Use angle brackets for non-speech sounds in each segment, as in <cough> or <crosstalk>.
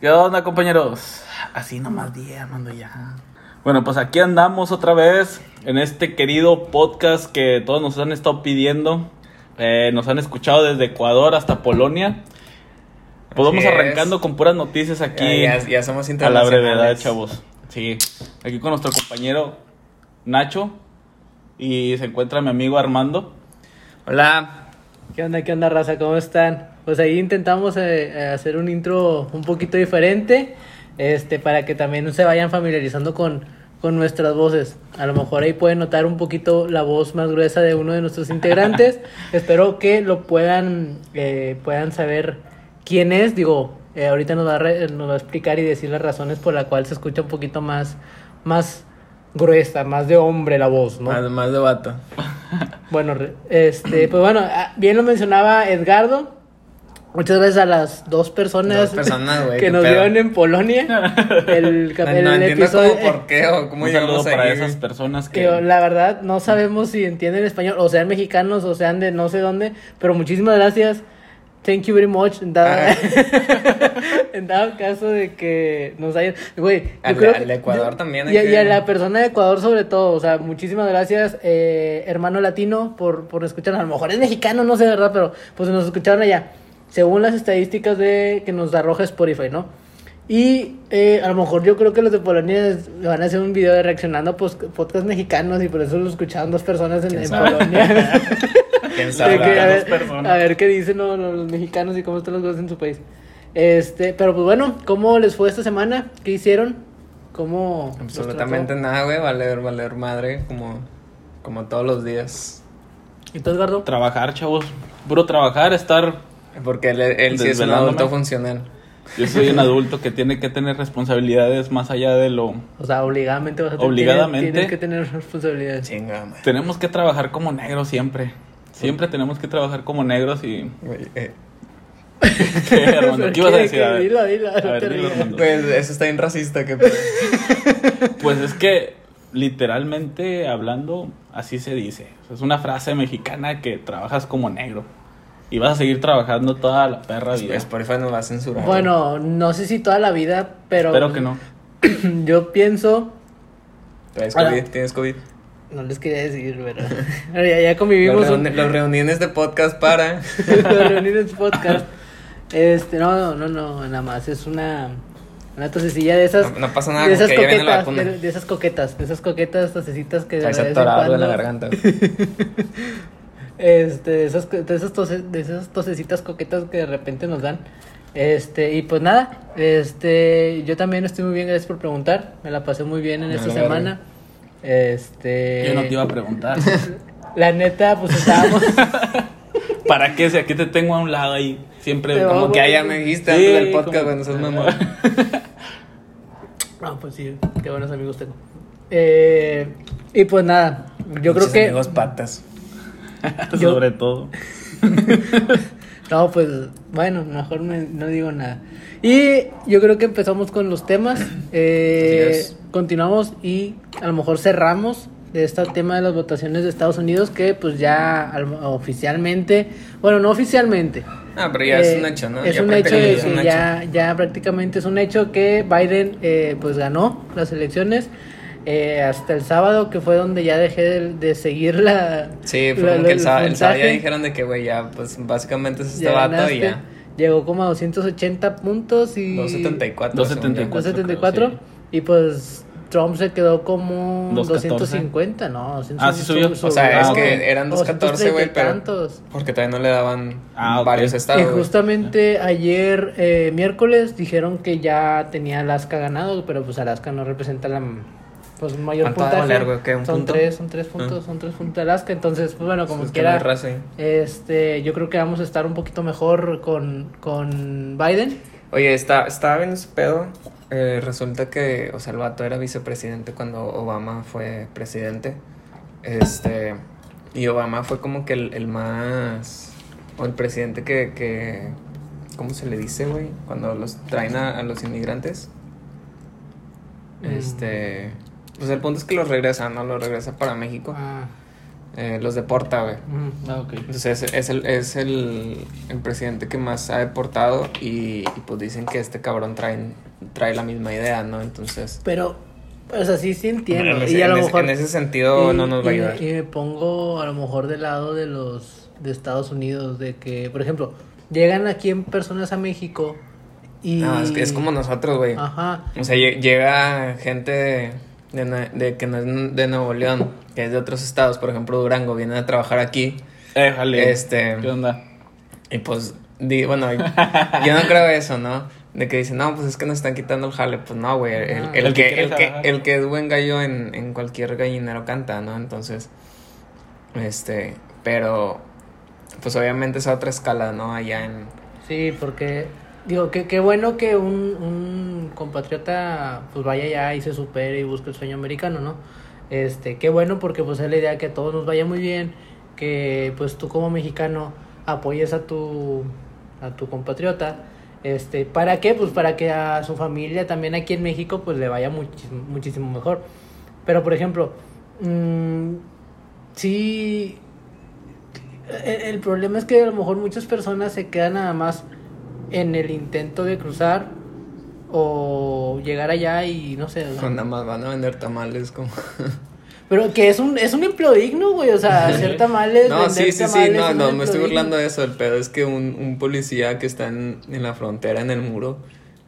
¿Qué onda, compañeros? Así nomás día, mando ya. Bueno, pues aquí andamos otra vez en este querido podcast que todos nos han estado pidiendo. Eh, nos han escuchado desde Ecuador hasta Polonia. Pues vamos es. arrancando con puras noticias aquí Ya, ya, ya somos a la brevedad, chavos. Sí, aquí con nuestro compañero Nacho y se encuentra mi amigo Armando. Hola. ¿Qué onda, qué onda, raza? ¿Cómo están? Pues ahí intentamos eh, eh, hacer un intro un poquito diferente, este, para que también se vayan familiarizando con, con nuestras voces. A lo mejor ahí pueden notar un poquito la voz más gruesa de uno de nuestros <laughs> integrantes. Espero que lo puedan, eh, puedan saber quién es. Digo, eh, ahorita nos va, a re- nos va a explicar y decir las razones por las cuales se escucha un poquito más, más gruesa, más de hombre la voz, ¿no? Más, más de vato. Bueno, este, pues bueno, ah, bien lo mencionaba Edgardo. Muchas gracias a las dos personas, Dos personas, güey, <laughs> que nos pedo. vieron en Polonia. <laughs> El, cap- No, el no entiendo episodio. cómo, por qué o cómo Un saludo para ahí, esas personas que que... la verdad no sabemos si entienden español, o sean mexicanos, o sean de no sé dónde, pero muchísimas gracias. Thank you very much. En dado, Ah. <laughs> en dado caso de que nos hayan. Güey, yo Al- creo al que- Ecuador también hay Y, a- que- y a la persona de Ecuador, sobre todo. O sea, muchísimas gracias, eh, hermano latino, por, por escucharnos. A lo mejor es mexicano, no sé, ¿verdad? Pero pues nos escucharon allá. Según las estadísticas de que nos arroja Spotify, ¿no? Y eh, a lo mejor yo creo que los de Polonia van a hacer un video de reaccionando a pos- podcast mexicanos y por eso lo escucharon dos personas en, ¿Quién en? Polonia. <laughs> ¿Quién sabe? que, a, dos ver, personas. a ver qué dicen los, los mexicanos y cómo están las cosas en su país. Este, pero pues bueno, ¿cómo les fue esta semana? ¿Qué hicieron? ¿Cómo? los Absolutamente nada, güey. Valer, valer madre. Como, como todos los días. ¿Y tú, Edgardo? Trabajar, chavos. Puro trabajar, estar... Porque él, él sí es un adulto funcional. Yo soy un adulto que tiene que tener responsabilidades más allá de lo... O sea, obligadamente vas a tener, Obligadamente. Tienes, que tener responsabilidades. Chinga, madre. Tenemos que trabajar como negros siempre. Siempre tenemos que trabajar como negros y... Eh, <laughs> ¿Qué, Armando? ¿Qué ibas a decir? ¿Qué? A ver. Dilo, dilo, A ver. Pues eso está bien racista. Que... <laughs> Pues es que literalmente hablando, así se dice. Es una frase mexicana que trabajas como negro. Y vas a seguir trabajando toda la perra vida. Spotify nos va a censurar. Bueno, no sé si toda la vida, pero. Espero que no. <clears throat> Yo pienso. ¿Tienes. COVID? ¿Tienes COVID? No les quería decir, pero. <laughs> pero ya, ya convivimos. Las un- reuni- reuniones de podcast para... <laughs> Las reuniones podcast. Este, no, no, no, no, nada más. Es una. Una tosecilla de esas. No- no pasa nada, De esas que ya viene la coquetas. vacuna. De, de esas coquetas. De esas coquetas tosecitas que. de Traes vez en atorado en la garganta. <laughs> Este, de esas, de esas, tose- de esas tosecitas coquetas que de repente nos dan. Este, y pues nada, este, yo también estoy muy bien, gracias por preguntar. Me la pasé muy bien en Me esta semana. Este. Yo no te iba a preguntar. <laughs> La neta, pues estábamos. <laughs> ¿Para qué? Si aquí te tengo a un lado ahí. Siempre Te como que ya me dijiste Sí, antes del podcast, no seas mamón. <laughs> no, pues sí, qué buenos amigos tengo. Eh, y pues nada, yo creo que. amigos patas. <laughs> sobre todo. <laughs> No, pues bueno, mejor me- no digo nada. Y yo creo que empezamos con los temas. Eh, continuamos y a lo mejor cerramos de este tema de las votaciones de Estados Unidos que pues ya al- oficialmente, bueno, no oficialmente. Ah, pero ya es eh, un hecho, ¿no? Es Ya un hecho es ya prácticamente es un hecho que Biden eh, pues ganó las elecciones. Eh, hasta el sábado que fue donde ya dejé de, de seguir la Sí, fue la- como que el, el sábado, el sábado ya dijeron de que, güey, ya, pues básicamente es este Ya vato ganaste. y ya. Llegó como a 280 puntos y... 274. 274. según yo. 274. creo, Y pues Trump se quedó como 214. 250, ¿no? 200 Ah, sí subió. O sea, Ah, es que eran 214, güey, 230 y pero. tantos. Porque todavía no le daban Ah, varios Y estados. güey. justamente ayer, eh, miércoles, dijeron que ya tenía Alaska ganado, pero pues Alaska no representa la pues mayor ¿Cuánto va a puntaje. valer, güey? ¿Qué, un son punto? tres, son tres puntos, Ah. son tres puntos de Alaska, entonces pues bueno, como Es que quiera, no hay raza ahí. este, yo creo que vamos a estar un poquito mejor con, con Biden. Oye, está, estaba viendo ese pedo. Eh, resulta que, o sea, el vato era vicepresidente cuando Obama fue presidente. Este. Y Obama fue como que el, el más. O el presidente que, que. ¿Cómo se le dice, güey? Cuando los traen a, a los inmigrantes. Mm. Pues el punto es que los regresa, ¿no? Los regresa para México. Ah, eh, los deporta, güey. Ujú. Ah, ok. Entonces es, es el, es el, el presidente que más ha deportado y, y, pues dicen que este cabrón trae, trae la misma idea, ¿no? Entonces... Pero, o sea, sí, sí entiendo. En ese, y a lo mejor, en ese sentido y- no nos va a ayudar. Y me pongo a lo mejor del lado de los de Estados Unidos, de que, por ejemplo, llegan aquí en personas a México y... No, es, que es como nosotros, güey. Ajá. O sea, lle- llega gente de, de, de que no es de Nuevo León, que es de otros estados, por ejemplo Durango, vienen a trabajar aquí. Éjale. Este- ¿Qué onda? Y pues, di- bueno, <laughs> yo no creo eso, ¿no? De que dicen, no, pues es que nos están quitando el jale. Pues no, güey. El, Ah. el El que el, que, el que es buen gallo en, en cualquier gallinero canta, ¿no? Entonces, este, pero, pues obviamente es a otra escala, ¿no? Allá en... Sí, porque digo que qué bueno que un, un compatriota pues vaya allá y se supere y busque el sueño americano, ¿no? Este, qué bueno porque pues es la idea que a todos nos vaya muy bien, que pues tú como mexicano apoyes a tu a tu compatriota. Este, ¿para qué? Pues para que a su familia también aquí en México pues le vaya muchísimo, muchísimo mejor. Pero por ejemplo, mm, sí el, el problema es que a lo mejor muchas personas se quedan nada más en el intento de cruzar o llegar allá y no sé. nada más van a vender tamales como... <laughs> pero que es un, es un empleo digno, güey. O sea, hacer tamales. No, vender sí, sí, sí, no, no, me estoy burlando de eso. El pedo es que un, un policía que está en, en la frontera, en el muro,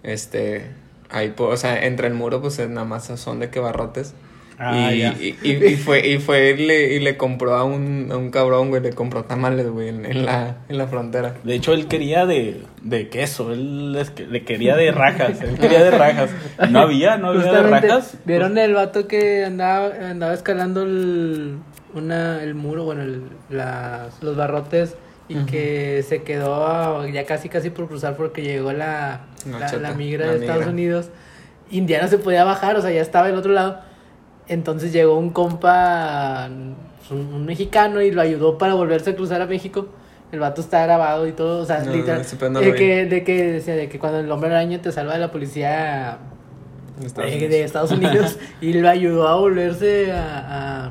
este, ahí, o sea, entre el muro, pues es nada más son de que barrotes. Ah, y, ya. y, y- y fue, y fue y le, y le compró a un, a un cabrón, güey, le compró tamales, güey, en, en la, en la frontera. De hecho, él quería de, de queso, él le quería de rajas, él quería de rajas. No había, no había de Justamente, rajas. ¿Vieron el vato que andaba, andaba escalando el, una, el muro, bueno, el- las, los barrotes y Ujú. que se quedó ya casi casi por cruzar porque llegó la, No, la, chata, la migra la de Estados migra. Unidos. India no se podía bajar, o sea, ya estaba del otro lado. Entonces llegó un compa, un, mexicano, y lo ayudó para volverse a cruzar a México. El vato está grabado y todo, o sea, No, literal. no de, lo vi. que, de que de que cuando el hombre araña te salva de la policía Estados de, de Estados Unidos <laughs> y lo ayudó a volverse a, a,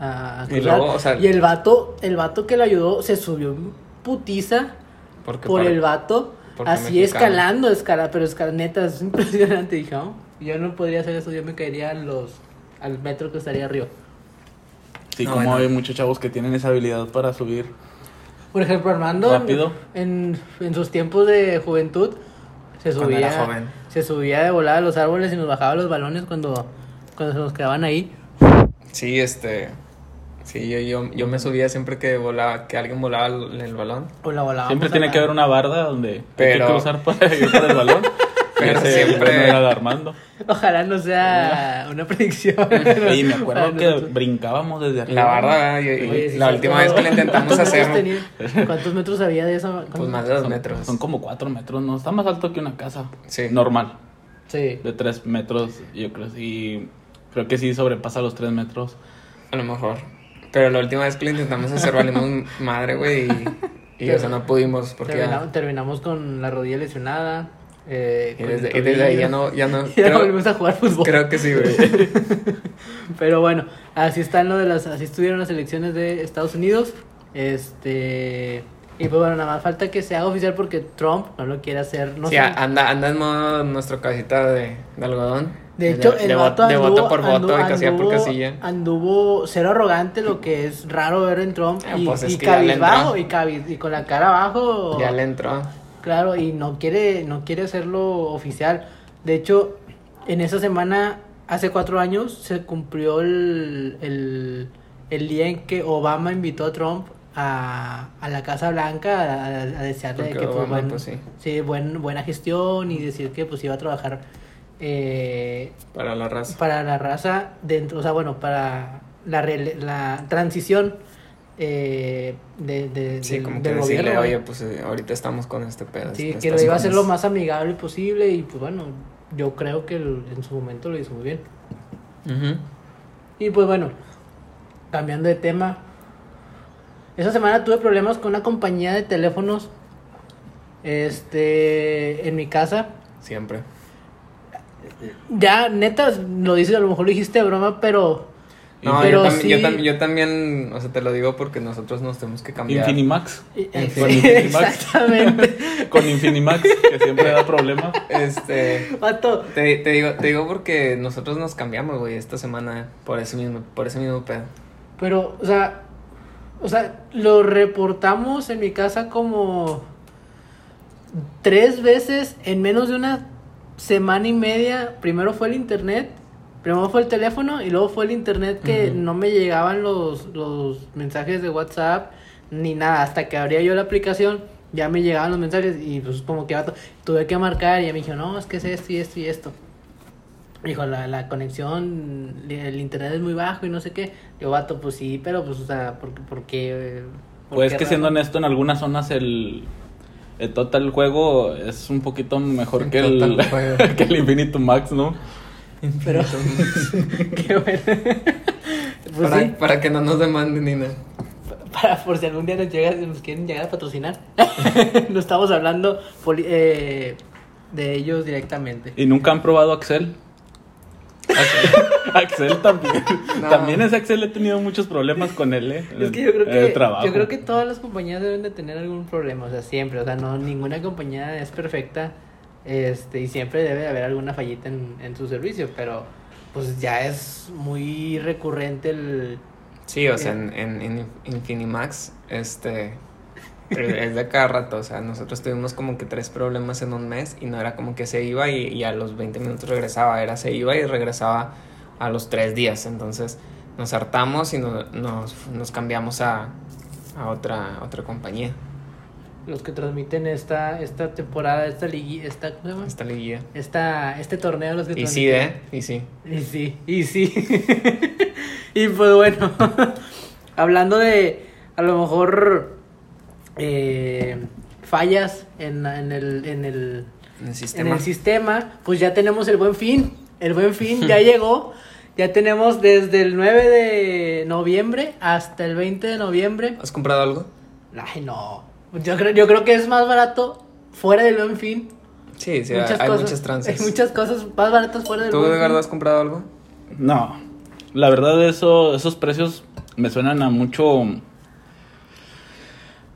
a- a Y cruzar. luego, o sea- Y el vato, el vato que lo ayudó se subió putiza Porque por el vato, así mexicano. escalando, escala, pero escala, neta, es impresionante. Dije, "Oh, yo no podría hacer eso, yo me caería los, al metro que estaría arriba. Sí, No, como bueno. hay muchos chavos que tienen esa habilidad para subir. Por ejemplo, Armando, en- Rápido. En, en sus tiempos de juventud, se subía, era joven. se subía de volada a los árboles y nos bajaba los balones cuando, cuando se nos quedaban ahí. Sí, este... Sí, yo, yo, yo me subía siempre que volaba, que alguien volaba el, el balón. O la volábamos Siempre tiene la- que haber una barda donde hay Pero- que cruzar para ir por el balón. <laughs> Pero Ese siempre- bueno era de Armando. Ojalá no sea una predicción. Y me acuerdo que nosotros. brincábamos desde arriba. La barda, y- y Oye, sí, la sí, última ¿cómo- vez que lo intentamos ¿cuántos hacer, metros tenía? ¿Cuántos metros había de esa? pues más de dos Son- metros. Son como cuatro metros, ¿no? Está más alto que una casa. Sí. Normal. Sí. De tres metros, yo creo. Y creo que sí sobrepasa los tres metros. A lo mejor. Pero la última vez que lo intentamos hacer valimos madre, güey, y, y o sea, no pudimos porque Terminamos, ya... terminamos con la rodilla lesionada. Eh, Y desde, ahí ya no, ya no... <laughs> Ya Creo, volvimos a jugar fútbol. creo que sí, güey. <laughs> Pero bueno, así están lo de las, así estuvieron las elecciones de Estados Unidos. Este y pues bueno, nada más falta que se haga oficial porque Trump no lo quiere hacer. No sí, sé. anda, anda en modo nuestro casita de, de algodón. De hecho, de, el de, vato vo- de anduvo, voto por voto anduvo- y casilla por casilla. Anduvo cero arrogante, lo que es raro ver en Trump. Ah, y pues es y cabizbajo, y, cabiz- y con la cara abajo. Ya le entró. Claro, y no quiere, no quiere hacerlo oficial. De hecho, en esa semana, hace cuatro años, se cumplió el, el, el día en que Obama invitó a Trump a, a la Casa Blanca a, desearle Porque que Obama, buen- pues, sí. sí, buen- buena gestión y decir que pues iba a trabajar eh, Para la raza. para la raza dentro, o sea, bueno, para la, la transición eh, de, de- Sí, del- como que del decirle, gobierno. oye, pues eh, ahorita estamos con este pedo. Sí, este- que lo iba a hacer lo más amigable posible y pues bueno, yo creo que el- en su momento lo hizo muy bien. Y pues bueno, cambiando de tema, esa semana tuve problemas con una compañía de teléfonos este en mi casa. Siempre. Ya, neta, lo dices, a lo mejor lo dijiste de broma, pero No, Pero yo, tam- yo sí- tam- yo también, o sea, te lo digo porque nosotros nos tenemos que cambiar. Infinimax. Eh, eh, fin. sí, <laughs> exactamente. <laughs> Con Infinimax, que siempre da problemas. Este, te, te digo, te digo porque nosotros nos cambiamos, güey, esta semana por ese mismo, por ese mismo pedo. Pero, o sea, o sea, lo reportamos en mi casa como tres veces en menos de una semana y media. Primero fue el internet, primero fue el teléfono y luego fue el internet que no me llegaban los, los mensajes de WhatsApp ni nada. Hasta que abría yo la aplicación, ya me llegaban los mensajes y pues como que vato, tuve que marcar y ya me dijo, no, es que es esto y esto y esto. Dijo, la, la conexión, el internet es muy bajo y no sé qué. Yo, vato, pues sí, pero pues, o sea, ¿por, qué- por qué? por Pues qué que siendo honesto, en algunas zonas el, el Total juego es un poquito mejor El que el, <laughs> que el Infinitum Max, ¿no? Pero, <laughs> qué bueno. <laughs> pues para, sí, para que no nos demanden ni nada. para por si algún día nos, llega, nos quieren llegar a patrocinar. <laughs> no estamos hablando poli- eh, de ellos directamente. ¿Y nunca han probado Axel? Axel, Axel también. No. También ese Axel he tenido muchos problemas con él, ¿eh? Es que yo creo que, trabajo. yo creo que todas las compañías deben de tener algún problema, o sea, siempre, o sea, no ninguna compañía es perfecta, este, y siempre debe de haber alguna fallita en, en su servicio, pero pues ya es muy recurrente el Sí, o sea, en, en, en Infinimax, este, es de cada rato, o sea, nosotros tuvimos como que tres problemas en un mes y no era como que se iba y, y a los 20 minutos regresaba, era se iba y regresaba a los tres días, entonces nos hartamos y no- nos, nos cambiamos a, a otra, a otra compañía, los que transmiten esta esta temporada, esta liguilla, esta ¿cómo se llama? esta liguilla. Esta este torneo los que Y sí, transmiten. ¿eh? Y sí. Y sí, y sí. <laughs> y pues bueno, <laughs> hablando de a lo mejor eh, fallas en, en el, en, el, En el en sistema. el sistema, pues ya tenemos el buen fin. El buen fin <laughs> ya llegó. Ya tenemos desde el 9 de noviembre hasta el 20 de noviembre. ¿Has comprado algo? Ay, no. Yo creo, yo creo que es más barato fuera del buen fin. Sí, sí, muchas hay cosas, muchas tranzas. Hay muchas cosas más baratas fuera del ¿Tú, buen Edgardo, fin. has comprado algo? No, la verdad eso, esos precios me suenan a mucho,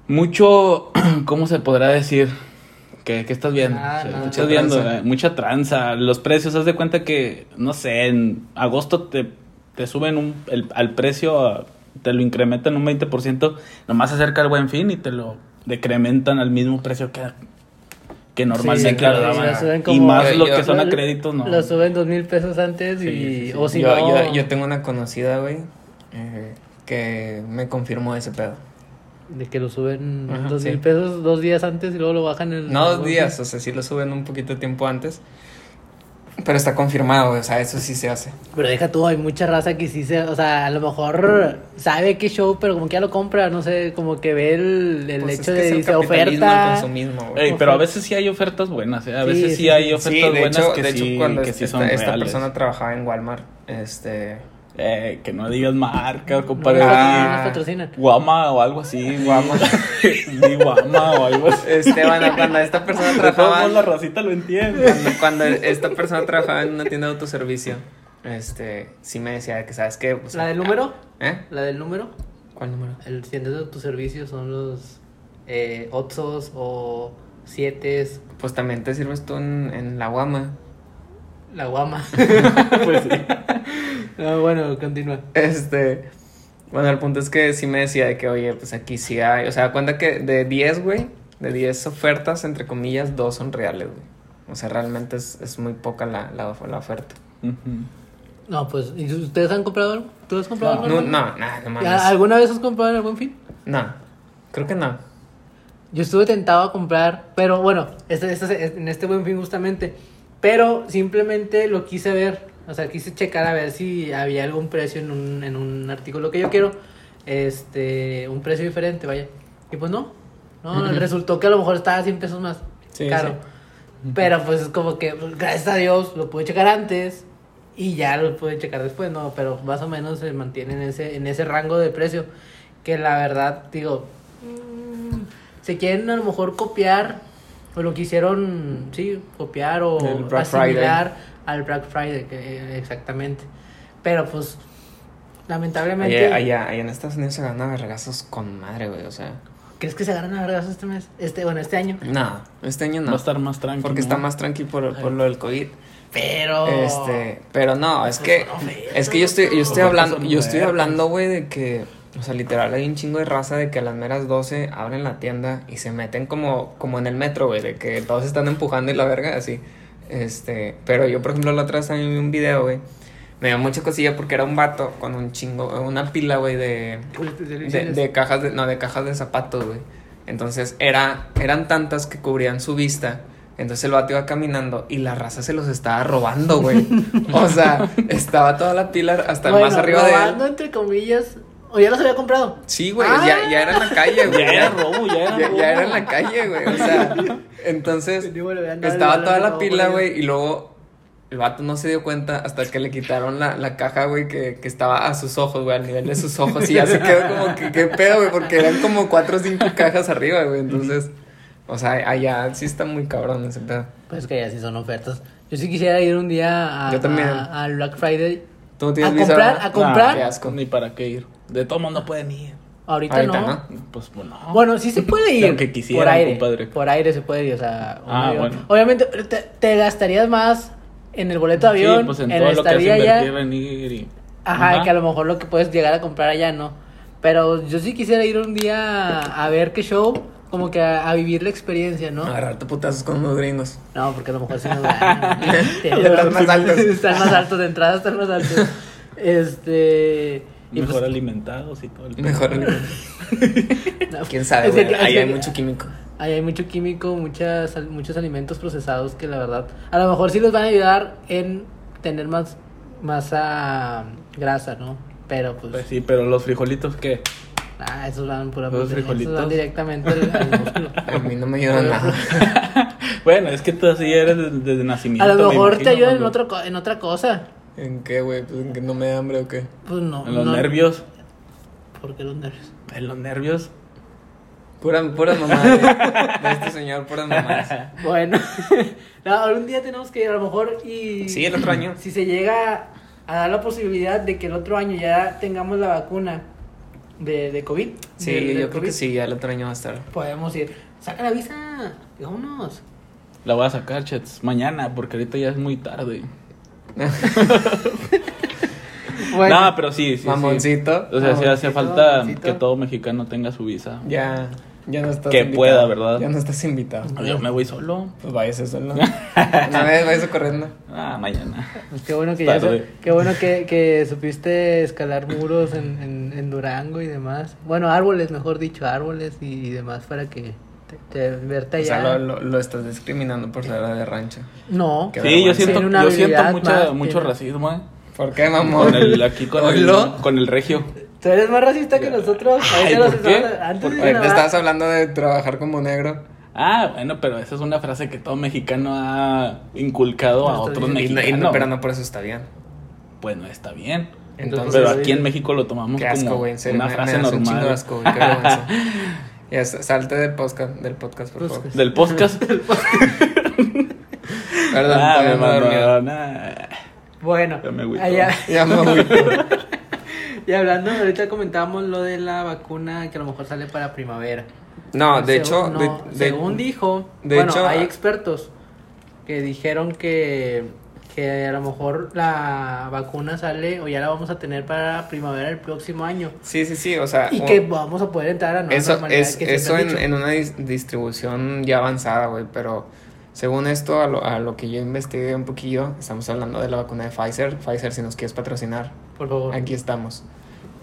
mucho, <clears throat> ¿cómo se podrá decir? ¿Qué, qué estás viendo? Ah, O sea, no, ¿qué mucha estás viendo? tranza. Eh, Mucha tranza. Los precios, haz de cuenta que, no sé, en agosto te, te suben un, el, al precio, a- te lo incrementan un 20%, nomás acerca el buen fin y te lo decrementan al mismo precio que, que normalmente Sí, claro, daban. suben Y como- más Yo- lo yo- que son a créditos, no. Lo suben dos mil pesos antes y... Sí, sí, sí. O si yo, no... yo, yo tengo una conocida, güey, eh, que me confirmó ese pedo. De que lo suben Ajá, dos sí. mil pesos dos días antes y luego lo bajan en... No dos días, o sea, sí lo suben un poquito de tiempo antes. Pero está confirmado, o sea, eso sí se hace. Pero deja tú, hay mucha raza que sí se... O sea, a lo mejor sabe qué show, pero como que ya lo compra, no sé, como que ve el, el Pues hecho es que de dice el oferta... consumismo. Ey, pero a veces sí hay ofertas buenas, ¿eh? A Sí, veces sí, sí, sí. hay ofertas Sí, de buenas hecho, que, de sí, hecho cuando que sí esta, son esta reales. persona trabajaba en Walmart, este... Eh, que no digas marca, compadre. no, Ah. Guama o algo así. Guama. <laughs> Di guama o algo así. Este, bueno, cuando esta persona trabajaba... la racita lo entiende. cuando, cuando esta persona trabajaba en una tienda de autoservicio, este, sí me decía que, ¿sabes qué? O sea, ¿La del número? ¿Eh? ¿La del número? ¿Cuál número? El siguiente de tus servicios son los eh, Otsos o Sietes, Pues también te sirves tú en, en la guama. La guama. <laughs> Pues sí. No, bueno, continúa. Este, bueno, el punto es que sí me decía de que, oye, pues aquí sí hay, o sea, cuenta que de 10, güey, de 10 ofertas, entre comillas, dos son reales, güey. O sea, realmente es, es muy poca la, la, la oferta. No, pues, ¿y ustedes han comprado algo? ¿Tú has comprado No, algo? No, no, nada, no mames. ¿Alguna vez has comprado en el Buen Fin? No, creo que no. Yo estuve tentado a comprar, pero bueno, este, este- en este buen fin justamente. Pero simplemente lo quise ver, o sea, quise checar a ver si había algún precio en un, en un artículo que yo quiero, este, un precio diferente, vaya. Y pues no, no, resultó que a lo mejor estaba 100 pesos más Sí, caro. sí. Pero pues es como que, pues, gracias a Dios, lo pude checar antes y ya lo pude checar después, no, pero más o menos se mantiene en ese, en ese rango de precio. Que la verdad, digo, mm, se quieren a lo mejor copiar, o lo quisieron, sí, copiar o asimilar al Black Friday, que, exactamente. Pero pues, lamentablemente. Allá, allá, allá en Estados Unidos se ganan vergazos con madre, güey, o sea. ¿Crees que se agarran a vergas este mes? Este, bueno, este año. No, este año no. Va a estar más tranquilo. Porque está más tranquilo por, por lo del COVID. Pero. Este, pero no, es que es que yo estoy yo estoy hablando, yo estoy hablando, güey, de que o sea, literal hay un chingo de raza de que a las meras 12 abren la tienda y se meten como como en el metro, güey, de que todos están empujando y la verga así. Este, pero yo por ejemplo la otra vez también vi un video, güey. Me dio mucha cosilla porque era un vato con un chingo, una pila, güey, de, de, de cajas de, no, de cajas de zapatos, güey. Entonces era, eran tantas que cubrían su vista. Entonces el vato iba caminando y la raza se los estaba robando, güey. <laughs> O sea, estaba toda la pila hasta Bueno, más arriba de robando, él. entre comillas. O ya los había comprado. Sí, güey, Ah. ya, ya era en la calle, <laughs> güey. Ya era robo, ya era Ya, robo. ya era en la calle, güey. O sea, <laughs> entonces a estaba toda la pila, güey, y luego el vato no se dio cuenta hasta que le quitaron la, la caja, güey, que, que estaba a sus ojos, güey, al nivel de sus ojos. Y ya se quedó como que, qué pedo, güey, porque eran como cuatro o cinco cajas arriba, güey. Entonces, o sea, allá sí está muy cabrón ese pedo. Pues que ya sí son ofertas. Yo sí quisiera ir un día a, Yo también. a- al Black Friday. ¿Tú no A tienes visa, comprar, a comprar. qué asco. Ni para qué ir. De todo mundo pueden ir. Ahorita Ahorita no. no. Pues bueno. Bueno, sí se puede ir. Aunque quisieran, por aire. compadre. Por aire se puede ir, o sea. Ah, bueno. Obviamente te, te gastarías más en el boleto de avión, sí, pues en, en, todo lo que estadía allá. en ir y... Ajá, que a lo mejor lo que puedes llegar a comprar allá no. Pero yo sí quisiera ir un día a ver qué show, como que a, a vivir la experiencia, ¿no? Agarrarte putazos con unos gringos. No, porque a lo mejor sí nos <laughs> dan. <laughs> Están más altos. <laughs> Están más altos, de entrada están más altos. Este. Y Mejor pues- alimentados y todo el Mejor. <laughs> no, ¿Quién sabe, Ahí hay mucho químico. Ahí hay mucho químico, muchas, muchos alimentos procesados que la verdad, a lo mejor sí les van a ayudar en tener más, masa grasa, ¿no? Pero pues, Pues sí, pero los frijolitos, ¿qué? ah, esos van pura Los proteína, esos frijolitos. van directamente al, al músculo. <laughs> A mí no me ayuda nada. <laughs> bueno, es que tú así eres desde, desde A nacimiento. lo me mejor te ayudan en, otro, en otra cosa. ¿En qué, güey? Pues, ¿En que no me da hambre o qué? Pues no. En los no- nervios. ¿Por qué los nervios? En los nervios. Pura, puras mamadas de, de este señor, puras mamadas. <laughs> Bueno, <laughs> no, un día tenemos que ir a lo mejor y... Sí, el otro año. Si se llega a dar la posibilidad de que el otro año ya tengamos la vacuna de, de COVID. Sí, yo creo que sí, ya el otro año va a estar. Podemos ir. Saca la visa. Vámonos. La voy a sacar, chats, mañana, porque ahorita ya es muy tarde. <laughs> Bueno, no, pero sí, sí. sí. Mamoncito. O sea, sí hace falta mamoncito. que todo mexicano tenga su visa. Ya, ya no estás Que invitado. pueda, ¿verdad? Ya no estás invitado. Yo me voy solo. Pues váyase solo. <laughs> Una vez váyase corriendo. Ah, mañana. pues qué bueno que ya qué bueno que, que supiste escalar muros en, en, en Durango y demás. Bueno, árboles, mejor dicho, árboles y, y demás para que te, te- verte O sea, lo, lo, lo estás discriminando por ser de rancho. No. Qué Sí, yo siento, yo siento mucha, mucho racismo, eh. ¿Por qué, mamón? Con el, aquí con el, con el regio. Tú eres más racista que nosotros. Ay, ¿por qué? Antes ¿Por de estabas hablando de trabajar como negro. Ah, bueno, pero esa es una frase que todo mexicano ha inculcado a No, otros. Y no- mexicanos. no- pero no por eso está bien. Pues no está bien. Entonces, pero aquí en México lo tomamos Qué asco, como güey. En serio, una me- frase me das un normal. asco. Qué <laughs> sa- salte del podcast, del podcast, por favor. Del podcast. <laughs> Perdón, ah, me. Bueno, Ya me allá, <laughs> Ya me <laughs> y hablando, ahorita comentábamos lo de la vacuna que a lo mejor sale para primavera. No, de hecho, no, de- de- según dijo, de bueno, hecho, hay ah- expertos que dijeron que, que a lo mejor la vacuna sale o ya la vamos a tener para primavera del próximo año Sí, sí, sí, o sea. y o- que vamos a poder entrar a nueva Eso, es, que eso en, en una dis- distribución ya avanzada, güey, pero según esto, a lo, a lo que yo investigué un poquillo, estamos hablando de la vacuna de Pfizer. Pfizer, si nos quieres patrocinar, Por favor. aquí estamos.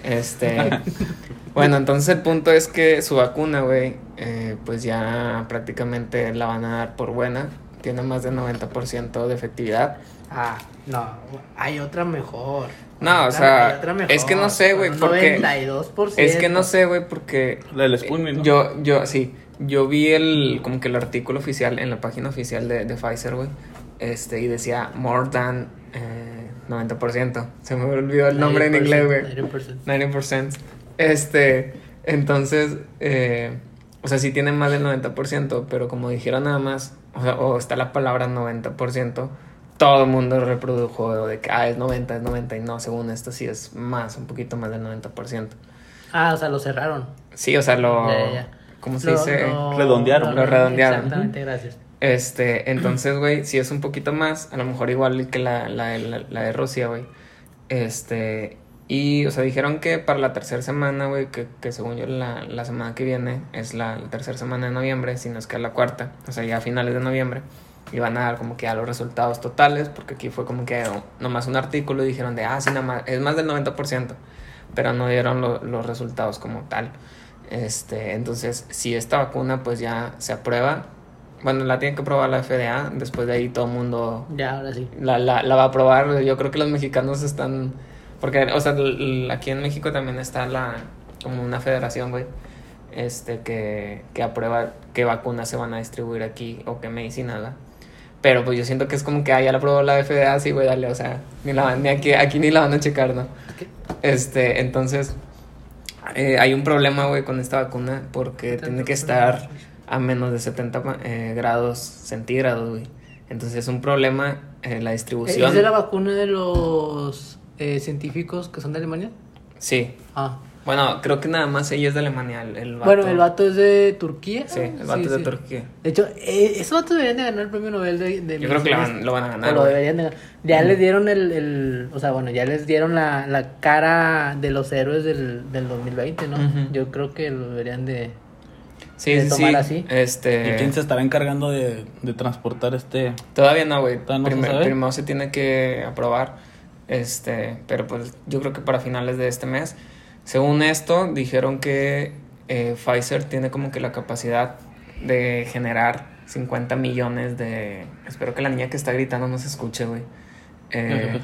Este, <laughs> bueno, entonces el punto es que su vacuna, güey, eh, pues ya prácticamente la van a dar por buena. Tiene más del 90% de efectividad. Ah, no, hay otra mejor. No, o sea, hay otra mejor, es que no sé, güey, porque- 92%. Es que no sé, güey, porque La del Sputnik, ¿no? Yo, yo, sí, yo vi el, como que el artículo oficial en la página oficial de, de Pfizer, güey, este, y decía more than eh, 90%. Se me olvidó el nombre en 90%, inglés, güey. 90%. 90%. Este, entonces, eh, o sea, sí tiene más del 90%, pero como dijeron nada más, o sea, o está la palabra 90%, todo el mundo reprodujo de que, ah, es 90, es 90, y no, según esto sí es más, un poquito más del 90%. Ah, o sea, lo cerraron. Sí, o sea, lo... Ya, ya, ya. ¿Cómo se Lo- dice? lo- Redondearon. Lo redondearon. Exactamente, gracias. Este, entonces, güey, si es un poquito más, a lo mejor igual que la, la, la, la de Rusia, güey. Este, y, o sea, dijeron que para la tercera semana, güey, que, que según yo la, la semana que viene es la, la tercera semana de noviembre, si no es que es la cuarta, o sea, ya a finales de noviembre, y van a dar como que ya los resultados totales, porque aquí fue como que nomás un artículo y dijeron de, ah, sí, nada más, es más del 90%, pero no dieron lo- los resultados como tal. Este, entonces, si esta vacuna pues ya se aprueba, bueno, la tiene que aprobar la FDA, después de ahí todo el mundo Ya, ahora sí. la, la, la va a aprobar. Yo creo que los mexicanos están, porque, o sea, aquí en México también está la, como una federación, güey, este, que, que aprueba qué vacunas se van a distribuir aquí o qué medicina, ¿verdad? Pero pues yo siento que es como que, ah, ya la aprobó la FDA, sí, güey, dale, o sea, ni, la, van- ni aquí, aquí ni la van a checar, ¿no? Este, entonces, eh, hay un problema, güey, con esta vacuna porque tiene que estar a menos de 70 eh, grados centígrados, güey. Entonces es un problema eh, la distribución. ¿Es de la vacuna de los eh, científicos que son de Alemania? Sí. Ah. Bueno, creo que nada más ella es de Alemania, el, el vato. Bueno, el vato es de Turquía. Sí, el vato es de Turquía. De hecho, eh, esos vatos deberían de ganar el premio Nobel de, de Yo creo que van- lo van a ganar, lo güey. deberían de ganar. Ya les dieron el, el, o sea, bueno, ya les dieron la, la cara de los héroes del, del 2020, ¿no? Yo creo que lo deberían de... Sí, de tomar sí. así. Este... ¿Y quién se estará encargando de, de transportar este? Todavía no, güey. ¿Todavía no se Primer- sabe? primero se tiene que aprobar. Este, pero pues yo creo que para finales de este mes. Según esto, dijeron que eh, Pfizer tiene como que la capacidad de generar 50 millones de... Espero que la niña que está gritando no se escuche, güey. Eh,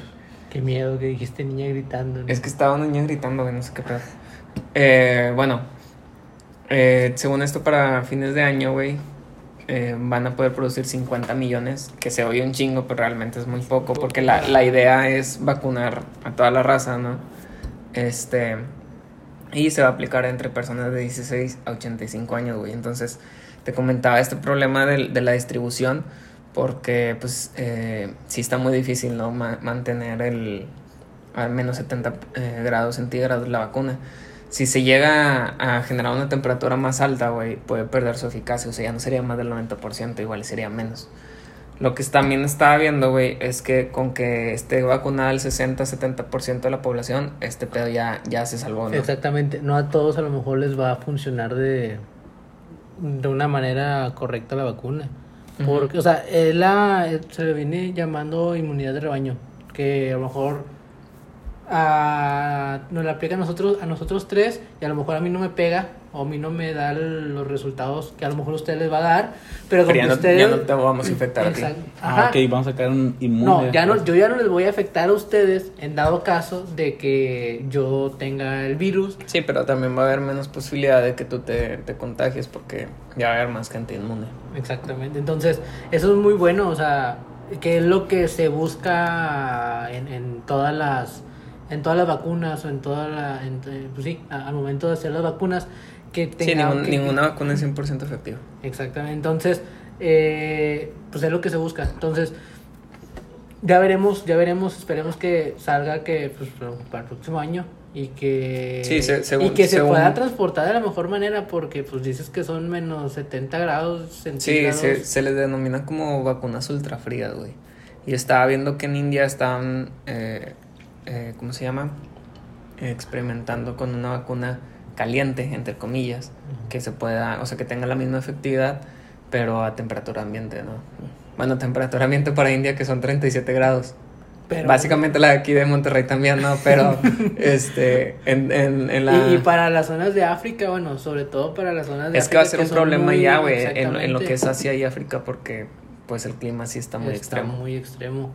Qué miedo que dijiste niña gritando. ¿no? es que estaba una niña gritando, güey, no sé qué pedo. Eh, bueno, eh, según esto, para fines de año, güey, eh, van a poder producir 50 millones, que se oye un chingo, pero realmente es muy poco, porque la, la idea es vacunar a toda la raza, ¿no? Este. Y se va a aplicar entre personas de 16 a 85 años, güey. Entonces, te comentaba este problema de, de la distribución, porque, pues, eh, sí está muy difícil, ¿no? Ma- mantener el. al menos 70 eh, grados centígrados la vacuna. Si se llega a, generar una temperatura más alta, güey, puede perder su eficacia. O sea, ya no sería más del 90%, igual sería menos. Lo que también estaba viendo, güey, es que con que esté vacunada el 60-70% de la población, este pedo ya, ya se salvó, ¿no? Exactamente. No a todos a lo mejor les va a funcionar de, de una manera correcta la vacuna. Ujú. Porque, o sea, es la, se le viene llamando inmunidad de rebaño. Que a lo mejor a, nos la aplica a nosotros, a nosotros tres y a lo mejor a mí no me pega o a mí no me da el- los resultados que a lo mejor a usted les va a dar. Pero Pero como ya no, ustedes... ya no te vamos a infectar a ti. Ah, ok, vamos a sacar un inmune. No, ya no, yo ya no les voy a afectar a ustedes en dado caso de que yo tenga el virus. Sí, pero también va a haber menos posibilidad de que tú te, te contagies porque ya va a haber más gente inmune. Exactamente. Entonces, eso es muy bueno, o sea, que es lo que se busca en, en todas las en todas las vacunas o en toda la en- eh, pues sí, al momento de hacer las vacunas que Sí, tenga- ningún- que- ninguna vacuna es 100% efectiva. Exactamente. Entonces, eh, pues es lo que se busca. Entonces, ya veremos, ya veremos, esperemos que salga que pues, para el próximo año y que Sí, se- según- y que se según- pueda transportar de la mejor manera porque pues dices que son menos 70 grados Sí, centígrados. se, se les denomina como vacunas ultra frías, güey. Y estaba viendo que en India están, eh, eh, ¿cómo se llama? Experimentando con una vacuna caliente, entre comillas, que se pueda, o sea, que tenga la misma efectividad, pero a temperatura ambiente, ¿no? Bueno, temperatura ambiente para India que son 37 grados. Pero- Básicamente la de aquí de Monterrey también, ¿no? Pero, <laughs> este, en, en, en la... Y, y para las zonas de África, bueno, sobre todo para las zonas de Es que va a África ser un problema muy- ya, güey, en, en lo que es Asia y África, porque pues el clima sí está muy está extremo. muy extremo.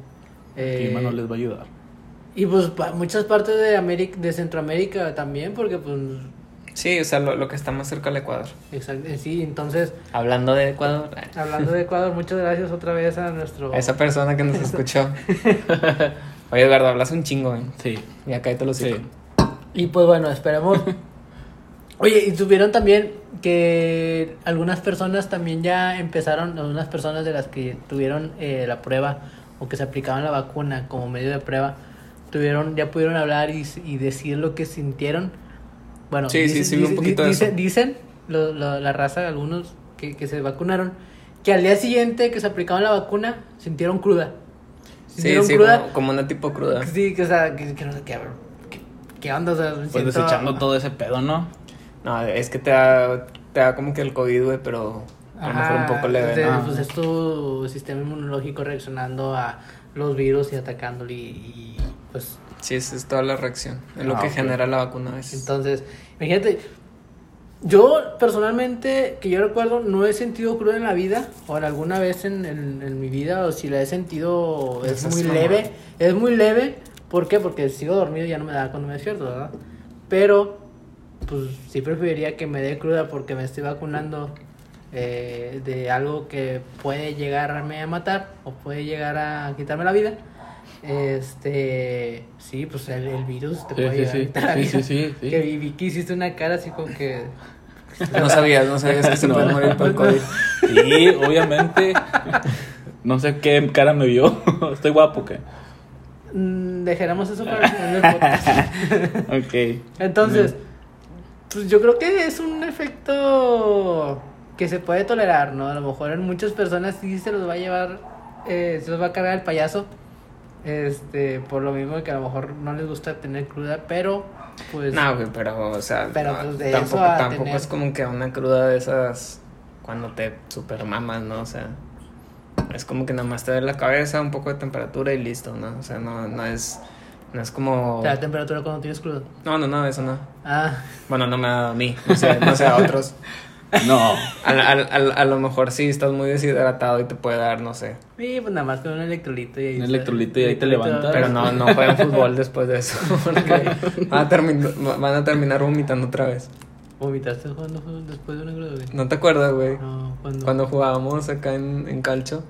El clima Eh, no les va a ayudar. Y pues pa- muchas partes de América, de Centroamérica también, porque pues Sí, o sea, lo, lo que está más cerca del Ecuador. exacto, sí, entonces Hablando de Ecuador, hablando de Ecuador, muchas gracias otra vez a nuestro a esa persona que nos <laughs> escuchó. <laughs> Oye, Eduardo, hablas un chingo, güey. Sí. Ya cállate los Sí. y pues bueno, esperemos. <laughs> Oye, y tuvieron también que algunas personas también ya empezaron, algunas personas de las que tuvieron eh, la prueba o que se aplicaban la vacuna como medio de prueba, tuvieron, ya pudieron hablar y, y decir lo que sintieron. Bueno, Sí, sí, dicen, sí, vi un dicen- poquito de dicen, eso. dicen lo- lo- la raza, algunos que, que se vacunaron, que al día siguiente que se aplicaban la vacuna sintieron cruda. Sí, Sintieron sí, cruda. como, como una tipo cruda. Sí, que o sea, que, que no sé qué, qué, qué onda, o sea, Pues siento- desechando todo ese pedo, ¿no? No, es que te da, te da como que el COVID, güey, pero a lo mejor un poco leve, de- ¿no? Pues es tu sistema inmunológico reaccionando a los virus y atacándole y, y, pues Sí, esa es toda la reacción. Es lo Ah, que genera la vacuna a veces. entonces, imagínate, yo personalmente, que yo recuerdo, no he sentido cruda en la vida, o en alguna vez en, en- en mi vida, o si la he sentido, es muy leve, es muy leve, ¿por qué? Porque sigo dormido y ya no me da cuando me despierto, ¿verdad? Pero, pues sí preferiría que me dé cruda porque me estoy vacunando eh, de algo que puede llegarme a matar o puede llegar a quitarme la vida. Este, sí, pues el, el virus te Sí, puede sí, sí. Sí, vida. sí, sí, sí. Que vi, vi que hiciste una cara así como que... <laughs> No sabías, no sabías que se No. puede morir por el COVID. Sí, obviamente. No sé qué cara me vio. <laughs> Estoy guapo, ¿qué? mm, dejaremos eso para el final del podcast. <laughs> Ok. Entonces, pues yo creo que es un efecto que se puede tolerar, ¿no? A lo mejor en muchas personas sí se los va a llevar, eh, se los va a cargar el payaso. Este, por lo mismo que a lo mejor no les gusta tener cruda, pero pues No, güey, pero, o sea, Pero, no, pues, de tampoco, eso tampoco tener- es como que una cruda de esas cuando te super mamas, ¿no? O sea, es como que nada más te da la cabeza, un poco de temperatura y listo, ¿no? O sea, no, no es, no es como... te da temperatura cuando tienes cruda. No, no, no, eso no. Ah, Bueno, no me ha dado a mí, no sé, no sé a otros. <laughs> No. A, a, a, a lo mejor sí estás muy deshidratado y te puede dar, no sé. y pues nada más con un electrolito y ahí Un electrolito y ahí te levantas. Pero no, no juegan fútbol después de eso. <laughs> Porque van a, termin- van a terminar vomitando otra vez. ¿Vomitaste jugando fútbol después de una güey? ¿No te acuerdas, güey? No, cuando... Cuando jugábamos acá en, en Calcho,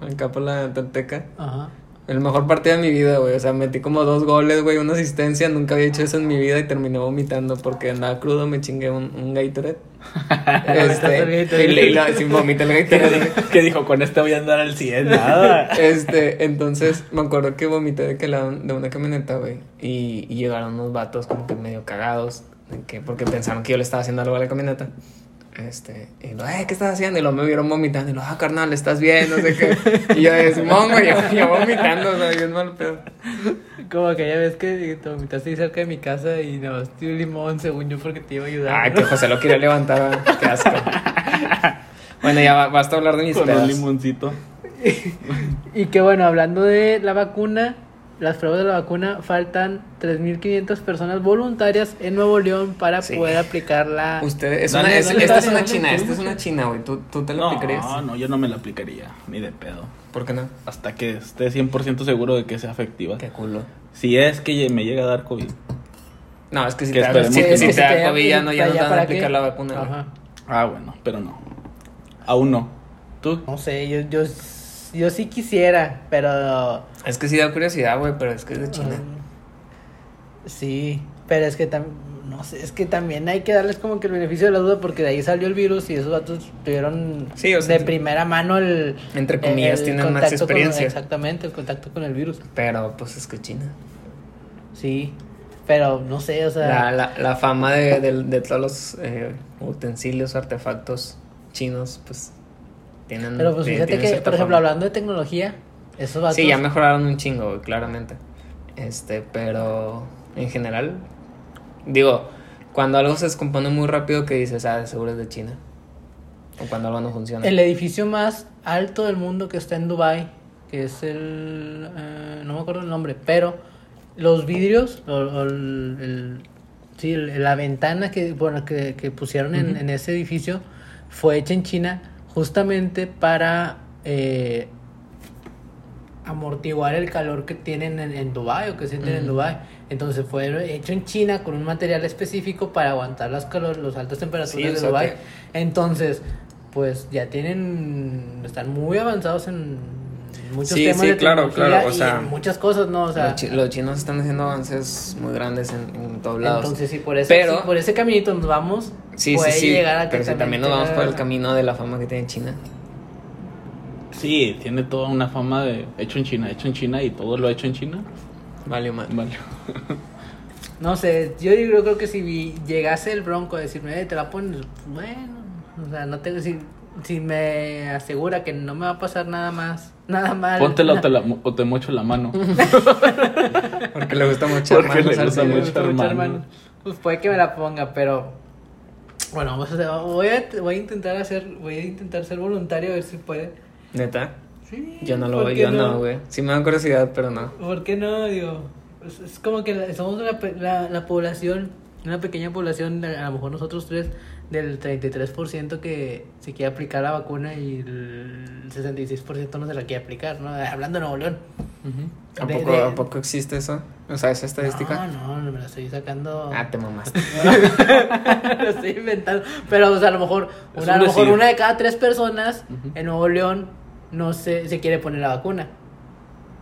acá por la Tanteca. Ajá. El mejor partido de mi vida, güey. O sea, metí como dos goles, güey, una asistencia. Nunca había hecho eso en mi vida y terminé vomitando porque andaba crudo. Me chingué un, un Gatorade. <laughs> este, y, le- y la- sin vomita el Gatorade. ¿Qué dijo? Con este voy a andar al 100. Nada. Este, entonces me acuerdo que vomité de que la, de una camioneta, güey. Y, y llegaron unos vatos como que medio cagados. de que, porque pensaron que yo le estaba haciendo algo a la camioneta. Este, y lo, eh, ¿qué estás haciendo? Y luego me vieron vomitando. Y lo, ah, carnal, ¿estás bien? No sé qué. Y yo de Simón, güey, yo, yo vomitando, o sea, bien mal pedo. Como aquella vez que te vomitaste ahí cerca de mi casa y no, estoy un limón, según yo, porque te iba a ayudar. Ay, que José lo quería levantar, qué asco. Bueno, ya ba- basta hablar de mis Con un limoncito. <laughs> Y que bueno, hablando de la vacuna, las pruebas de la vacuna, faltan 3.500 personas voluntarias en Nuevo León para Sí. poder aplicarla. Usted, es Dale, una, es- dale, esta dale, es una dale, china, esta es una china, güey. ¿Tú, tú te la No, aplicarías? no, yo no me la aplicaría. Ni de pedo. ¿Por qué no? Hasta que esté 100% seguro de que sea efectiva. Qué culo. Si es que me llega a dar COVID. No, es que si Que te, da, esperemos si, que si no. te da COVID ya no, ya no te van a ¿para aplicar qué? la vacuna. Ajá. Ah, bueno, pero no. Aún no. ¿Tú? No sé, yo, yo, yo sí quisiera, pero... Es que sí da curiosidad, güey, pero es que es de China. mm, Sí, pero es que también... No sé, es que también hay que darles como que el beneficio de la duda porque de ahí salió el virus y esos datos tuvieron Sí, o sea, de primera mano el... Entre comillas, tienen más con- experiencia. exactamente, el contacto con el virus. Pero pues es que China. Sí, pero no sé, o sea... La, la, la fama de, de, de todos los eh, utensilios, artefactos chinos, pues tienen. Pero pues fíjate que, por ejemplo, hablando de tecnología, esos vatos... Sí, ya mejoraron un chingo, claramente. Este, pero en general, digo, cuando algo se descompone muy rápido, que dices, ah, de seguro es de China. O cuando algo no funciona. El edificio más alto del mundo que está en Dubai, que es el... eh, no me acuerdo el nombre, pero los vidrios, o, o el, el- sí, la ventana que, bueno, que, que pusieron en ese edificio fue hecha en China justamente para eh, amortiguar el calor que tienen en, en Dubai o que sienten en Ujú. Dubai. Entonces fue hecho en China con un material específico para aguantar las calor, las altas temperaturas Sí, de sea Dubai. que- Entonces, pues ya tienen, están muy avanzados en muchos Sí, temas sí, de claro, claro, o y sea, en muchas cosas, ¿no? O sea, los, chi- los chinos están haciendo avances muy grandes en, en todos lados. entonces si por, ese, Pero- si por ese caminito nos vamos, sí, sí, puede sí. llegar a que pero si también nos vamos por el camino de la fama que tiene China. Sí, tiene toda una fama de hecho en China, hecho en China y todo lo hecho en China. Vale, man. Vale. No sé, yo, yo creo que si vi- llegase el bronco a decirme, eh, te la pones, bueno, o sea, no tengo, si, si me asegura que no me va a pasar nada más, nada mal. Póntela o te, la, <laughs> o te mocho la mano. <laughs> Porque le gusta mucho Porque le gusta mucho. gusta mucho, hermano. hermano. Pues puede que me la ponga, pero bueno, vamos a hacer- voy a, voy a intentar hacer, voy a intentar ser voluntario a ver si puede. ¿Neta? Sí. Yo no lo ¿por voy, yo no, güey. Sí me da curiosidad, pero no. ¿Por qué no? Digo, es, es como que la- somos la, la, la población, una pequeña población, a lo mejor nosotros tres, del 33% que se quiere aplicar la vacuna y el 66% no se la quiere aplicar, ¿no? <laughs> Hablando de Nuevo León. Ujú. ¿A De- poco, de- ¿A poco existe eso? O sea, esa estadística. No, no, me la estoy sacando. Ah, te mamaste. <laughs> lo <laughs> estoy inventando. Pero, o sea, a lo mejor, una, a lo mejor una de cada tres personas en Nuevo León no se, se quiere poner la vacuna.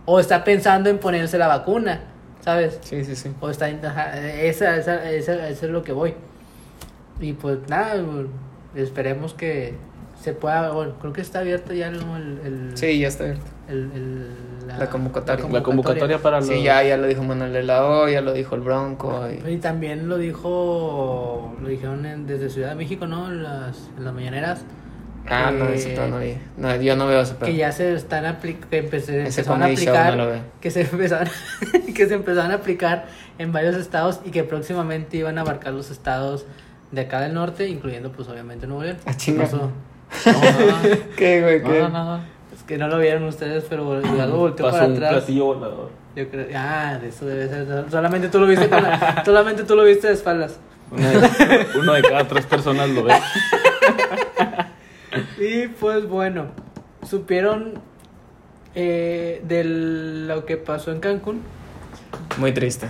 O está pensando en ponerse la vacuna, ¿sabes? Sí, sí, sí. O está ajá, esa, esa, esa, eso es lo que voy. Y pues nada, esperemos que se pueda, bueno, creo que está abierto ya el, el, el- Sí, ya está abierto. el- el- La convocatoria. La convocatoria para los... Sí, ya, ya lo dijo Manuel de la O, ya lo dijo el Bronco. y- Y también lo dijo, lo dijeron en- desde Ciudad de México, ¿no? En las, en las mañaneras. Ah, no, que- ese pedo no vi. No, yo no veo ese pedo. Que ya se están aplicando, que empe- se Ese empezaron a aplicar, no que se <laughs> empezaron, que se empezaron a aplicar en varios estados y que próximamente iban a abarcar los estados de acá del norte, incluyendo pues obviamente Nuevo León. Ah, chinga. <laughs> ¿Qué, güey? No, ¿Qué? no, no, no. es que no lo vieron ustedes, pero algo <clears throat> volteó Pasó para un atrás. platillo volador. Yo creo, ah, de eso debe ser. Solamente tú lo viste, con la- <laughs> solamente tú lo viste de espaldas. Uno de, uno de cada tres personas lo ve. <laughs> Y pues bueno, supieron eh, de lo que pasó en Cancún, Muy triste.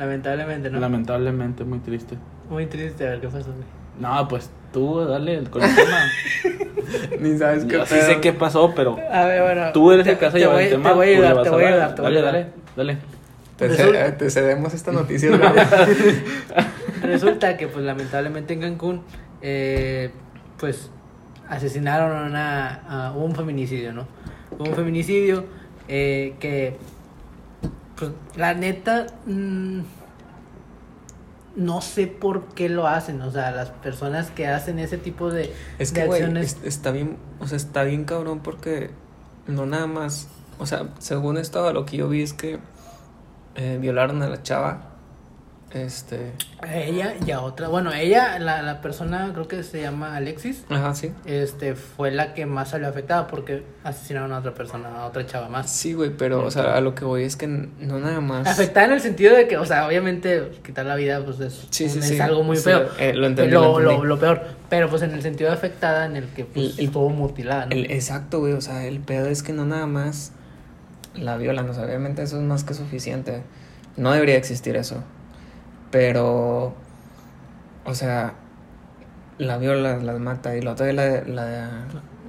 Lamentablemente, ¿no? Lamentablemente, muy triste. Muy triste, a ver qué pasó. güey. No, pues tú dale con el tema. <laughs> Ni sabes qué Yo sí pedo. sé qué pasó, pero A ver, bueno. tú eres te- el que voy- el tema. Te voy a ayudar, te voy a ayudar, te voy a Dale, dale, dale. Te, Resulta- te cedemos esta noticia. <laughs> Resulta que, pues, lamentablemente en Cancún, eh, pues, asesinaron a una... a- hubo un feminicidio, ¿no? Hubo un feminicidio eh, que, pues, la neta, mm, no sé por qué lo hacen, o sea, las personas que hacen ese tipo de, Es que, acciones... es- está bien, o sea, está bien cabrón porque no nada más, o sea, según esto, lo que yo vi es que eh, violaron a la chava, este, A ella y a otra, bueno, ella, la, la persona creo que se llama Alexis, ajá, sí. este, fue la que más salió afectada porque asesinaron a otra persona, a otra chava más. Sí, güey, pero, o sea, a lo que voy es que no nada más. Afectada en el sentido de que, o sea, obviamente quitar la vida pues es, Sí, sí, es sí. algo muy feo. eh, lo entendí, lo, lo entendí. lo- lo peor. Pero pues en el sentido de afectada en el que pues, el- estuvo mutilada, ¿no? El, exacto, güey, o sea, el pedo es que no nada más la violan, o sea, obviamente eso es más que suficiente. No debería existir eso. Pero, o sea, la viola, las mata y la otra la, la,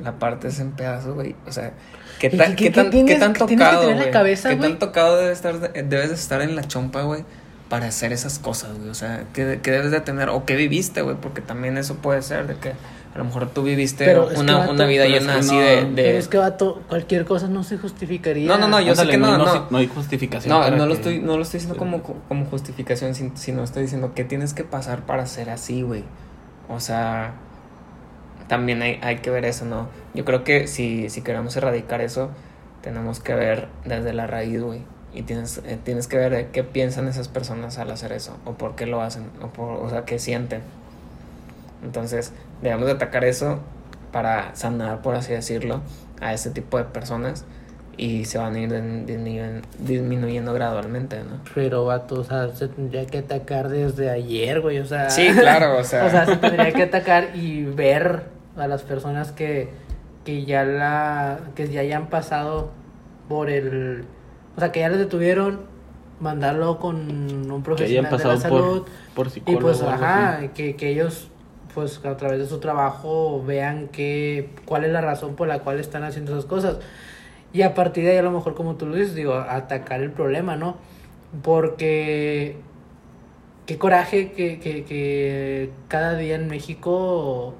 la partes en pedazos, güey. O sea, ¿qué, ¿Y tan, qué- qué qué tan, tienes- que tocado, güey? cabeza, ¿Qué güey? tan tocado debes, estar, debes de estar en la chompa, güey? Para hacer esas cosas, güey. O sea, ¿qué, qué debes de tener? ¿O qué viviste, güey? Porque también eso puede ser de que a lo mejor tú viviste Pero es que, una, vato, una vida llena que así no- de... de- Pero es que vato, cualquier cosa no se justificaría. No, no, no, yo sé Ándale, que no, no, no. no hay justificación. No, para no lo estoy, no lo estoy diciendo como, como justificación, sin- sino estoy diciendo que tienes que pasar para ser así, güey. O sea, también hay, hay que ver eso, ¿no? Yo creo que si, si queremos erradicar eso, tenemos que ver desde la raíz, güey. Y tienes, eh, tienes que ver de qué piensan esas personas al hacer eso, o por qué lo hacen, o, por, o sea, qué sienten. Entonces, debemos de atacar eso para sanar, por así decirlo, a ese tipo de personas y se van a ir disminuyendo, disminuyendo gradualmente, ¿no? Pero vato, o sea, se tendría que atacar desde ayer, güey, o sea. Sí, claro, o sea. <laughs> o sea, se tendría que atacar y ver a las personas que, que ya la que ya hayan pasado por el o sea, que ya les detuvieron mandarlo con un Que hayan profesional de la pasado salud por, por y psicólogo. pues o algo ajá, que ellos pues a través de su trabajo vean que cuál es la razón por la cual están haciendo esas cosas. Y a partir de ahí a lo mejor como tú lo dices, digo, atacar el problema, ¿no? Porque qué coraje que, que, que cada día en México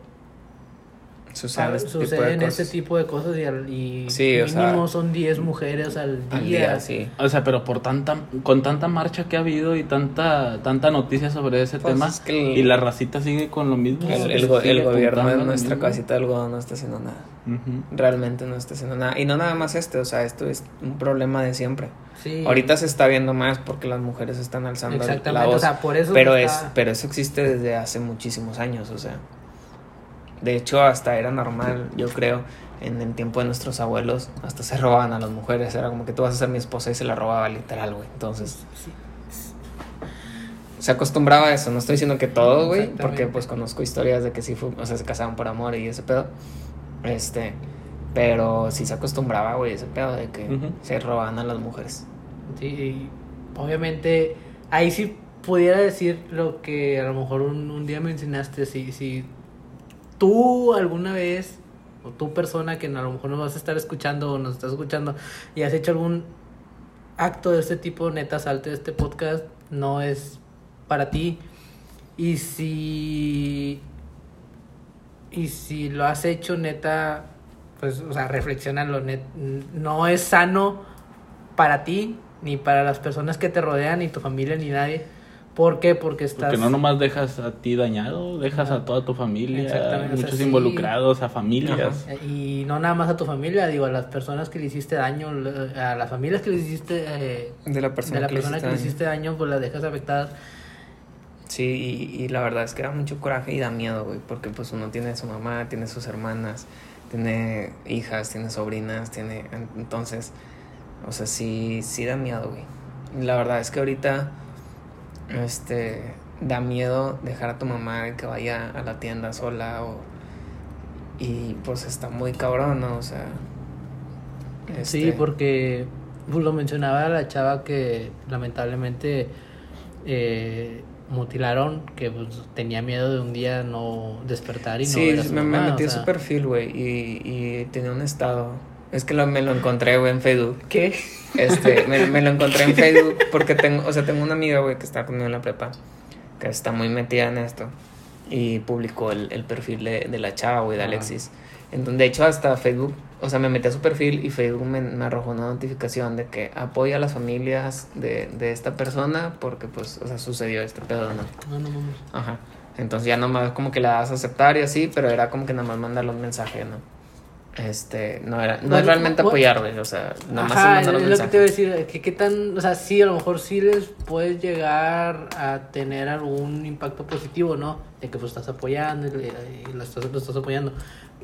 Este suceden este tipo de cosas y, al- y Sí, o mínimo sea, son 10 mujeres al día. Al día, sí. O sea, pero por tanta, con tanta marcha que ha habido y tanta, tanta noticia sobre ese Pues tema, es que el- y la racita sigue con lo mismo. El, gobierno de nuestra casita de algodón no está haciendo nada. Realmente no está haciendo nada. Y no nada más este, o sea, esto es un problema de siempre. Sí. Ahorita se está viendo más porque las mujeres están alzando la Exactamente, voz. o sea, por eso pero, está- es, pero eso existe desde hace muchísimos años, o sea. De hecho, hasta era normal, yo creo, en el tiempo de nuestros abuelos, hasta se robaban a las mujeres. Era como que tú vas a ser mi esposa y se la robaba literal, güey. Entonces, Sí. se acostumbraba a eso. No estoy diciendo que todo, güey, porque pues conozco historias de que sí, fue, o sea, se casaban por amor y ese pedo. Este, pero sí se acostumbraba, güey, ese pedo de que se robaban a las mujeres. Sí, obviamente ahí sí pudiera decir lo que a lo mejor un, un día mencionaste, si, si tú alguna vez, o tú persona que a lo mejor nos vas a estar escuchando o nos estás escuchando y has hecho algún acto de este tipo, neta, salte de este podcast, no es para ti. Y si... Y si lo has hecho, neta, pues, o sea, reflexionalo, net, no es sano para ti, ni para las personas que te rodean, ni tu familia, ni nadie. ¿Por qué? Porque estás... Porque no nomás dejas a ti dañado, dejas a toda tu familia, Exactamente, o sea, muchos sí. involucrados, a familias. Y no nada más a tu familia, digo, a las personas que le hiciste daño, le- a las familias que le hiciste... eh, De la persona, de la que, le persona que hiciste le daño. hiciste daño, pues las dejas afectadas. Sí, y, y la verdad es que da mucho coraje y da miedo, güey, porque pues uno tiene su mamá, tiene sus hermanas, tiene hijas, tiene sobrinas, tiene... Entonces, o sea, sí, sí da miedo, güey. La verdad es que ahorita, este, da miedo dejar a tu mamá que vaya a la tienda sola o... Y pues está muy cabrón, ¿no? O sea... Sí, este, porque pues, lo mencionaba la chava que lamentablemente eh, mutilaron, que pues, tenía miedo de un día no despertar y no Sí, ver a su me, me metí o a sea. su perfil, güey, y, y tenía un estado. Es que lo, me lo encontré, güey, en Facebook. ¿Qué? Este, me, me lo encontré en Facebook porque tengo, o sea, tengo una amiga, güey, que está conmigo en la prepa, que está muy metida en esto. Y publicó el, el perfil de, de la chava, güey, de Ah. Alexis. Entonces, de hecho, hasta Facebook, o sea, me metí a su perfil y Facebook me, me arrojó una notificación de que apoya a las familias de, de esta persona porque, pues, o sea, sucedió este pedo, ¿no? No, no mames. Ajá. Entonces ya nomás como que la das a aceptar y así, pero era como que nada más mandarle un mensaje, ¿no? Este, no era, no Bueno, es realmente what- apoyar, güey, o sea, nada más Ajá, es lo que te iba a decir, que qué tan, o sea, sí, a lo mejor sí les puedes llegar a tener algún impacto positivo, ¿no? De que pues estás apoyando y, y lo, estás, lo estás apoyando,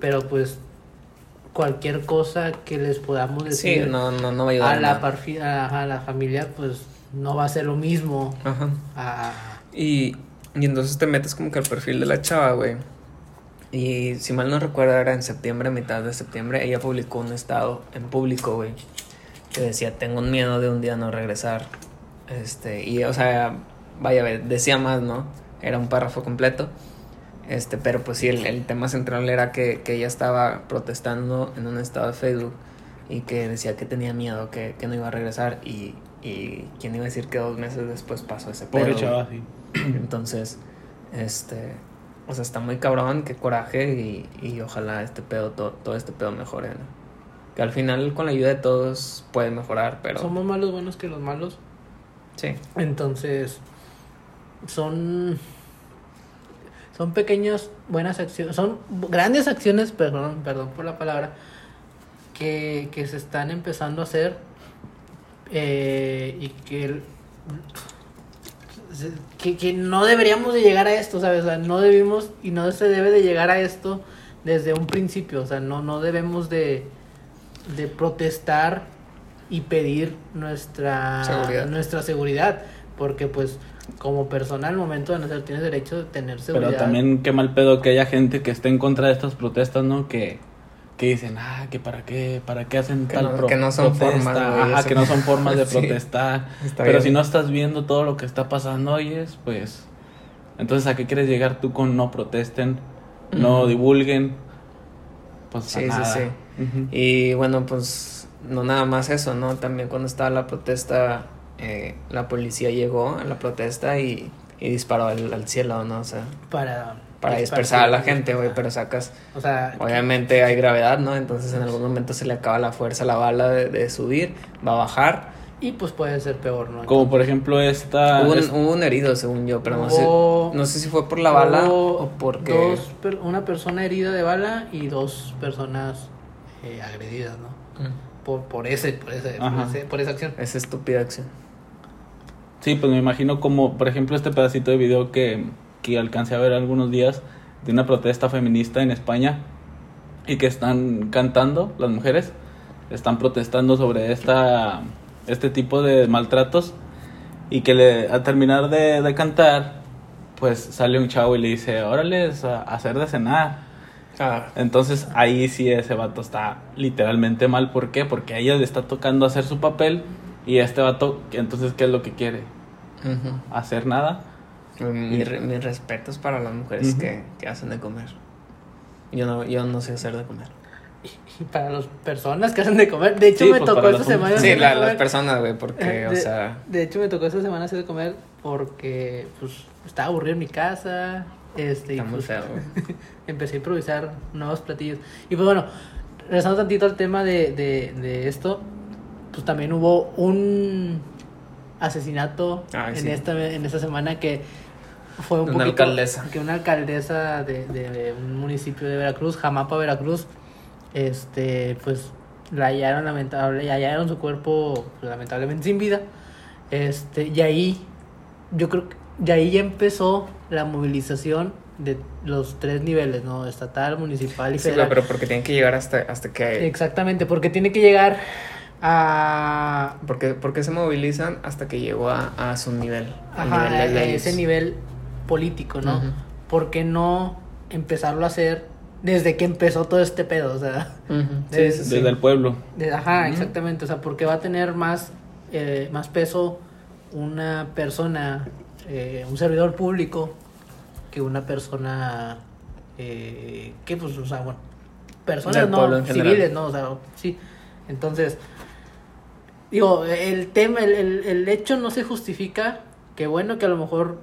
pero pues cualquier cosa que les podamos Sí, decir no, no, no va a ayudar. a la, a la familia, pues no va a ser lo mismo. Ajá. a- Y, y entonces te metes como que al perfil de la chava, güey. Y si mal no recuerdo, era en septiembre, mitad de septiembre, ella publicó un estado en público, güey. Que decía, tengo un miedo de un día no regresar. Este, y o sea, vaya, ve, decía más, ¿no? Era un párrafo completo. Este, pero pues sí, el, el tema central era que, que ella estaba protestando en un estado de Facebook y que decía que tenía miedo, que, que no iba a regresar. Y, y quién iba a decir que dos meses después pasó ese. Pobre chava, sí. Entonces, este, o sea, está muy cabrón, qué coraje y, y ojalá este pedo, todo, todo este pedo mejore, ¿no? Que al final con la ayuda de todos puede mejorar, pero... Somos más los buenos que los malos. Sí, Entonces, son son pequeñas buenas acciones, son grandes acciones, perdón, perdón por la palabra, que, que se están empezando a hacer eh, y que, que que no deberíamos de llegar a esto, ¿sabes? O sea, no debimos y no se debe de llegar a esto desde un principio, o sea, no no debemos de de protestar y pedir nuestra Seguridad. nuestra seguridad, porque pues como persona al momento de nacer tienes derecho de tener seguridad. Pero también qué mal pedo que haya gente que esté en contra de estas protestas, ¿no? Que, que dicen, ah, que para qué, para qué hacen Que tal no- pro- que no son protesta, formas, ajá, que no son formas de <laughs> Sí. protestar. Pero bien. si no estás viendo todo lo que está pasando, oyes, pues, entonces ¿a qué quieres llegar tú con no protesten, no divulguen? Pues a Sí, sí, nada. sí. Ujú. Y bueno, pues no nada más eso, ¿no? También cuando estaba la protesta, eh, la policía llegó a la protesta y, y disparó al, al cielo, ¿no? O sea, para para dispersar a la gente, güey, pero sacas... O sea, Obviamente hay gravedad, ¿no? Entonces en algún momento se le acaba la fuerza a la bala de, de subir, va a bajar. y pues puede ser peor, ¿no? Como por ejemplo esta... Hubo un, hubo un herido, según yo, pero no, Hubo- sé, no sé si fue por la bala Hubo o porque... dos per- una persona herida de bala y dos personas eh, agredidas, ¿no? Mm, Por, por ese, por ese, por, ese- por esa acción. Esa estúpida acción. Sí, pues me imagino como, por ejemplo, este pedacito de video que, que alcancé a ver algunos días de una protesta feminista en España y que están cantando las mujeres, están protestando sobre esta, este tipo de maltratos y que le, al terminar de, de cantar, pues sale un chavo y le dice, órale, a hacer de cenar. Ah, Entonces ahí sí ese vato está literalmente mal. ¿Por qué? Porque a ella le está tocando hacer su papel y este vato, entonces, ¿qué es lo que quiere? ujú. Hacer nada. Mi re- mis respetos para las mujeres Ujú. que, que hacen de comer. Yo no, yo no sé hacer de comer. Y para las personas que hacen de comer. De hecho, Sí, me pues, tocó esta semana. Sí, hacer de la- las comer. personas, güey, porque, Eh, o de, sea... de hecho, me tocó esta semana hacer de comer porque pues estaba aburrido en mi casa. Este, y Está muy pues, <laughs> empecé a improvisar nuevos platillos. Y pues bueno, regresando tantito al tema de, de, de esto, pues también hubo un asesinato Ay, en, sí. esta, en esta semana que fue un una poquito- alcaldesa. Que una alcaldesa de, de un municipio de Veracruz, Jamapa, Veracruz, este, pues la hallaron lamentable, hallaron su cuerpo pues, lamentablemente sin vida. Este, y ahí, yo creo que de ahí ya empezó la movilización de los tres niveles, ¿no? Estatal, municipal y Sí, federal. pero porque tienen que llegar hasta, hasta que... Exactamente, porque tiene que llegar a Porque, porque se movilizan hasta que llegó a, a su nivel. ajá, nivel a leyes. ese nivel político, ¿no? Ujú. ¿Por qué no empezarlo a hacer desde que empezó todo este pedo? O sea, Ujú. <laughs> de- Sí, sí, sí. Desde el pueblo. ajá, exactamente. O sea, porque va a tener más, eh, más peso una persona, eh, un servidor público, que una persona eh, que, pues, o sea, bueno, personas no civiles, ¿no? O sea, sí. Entonces, digo, el tema, el, el, el hecho no se justifica. Que bueno que a lo mejor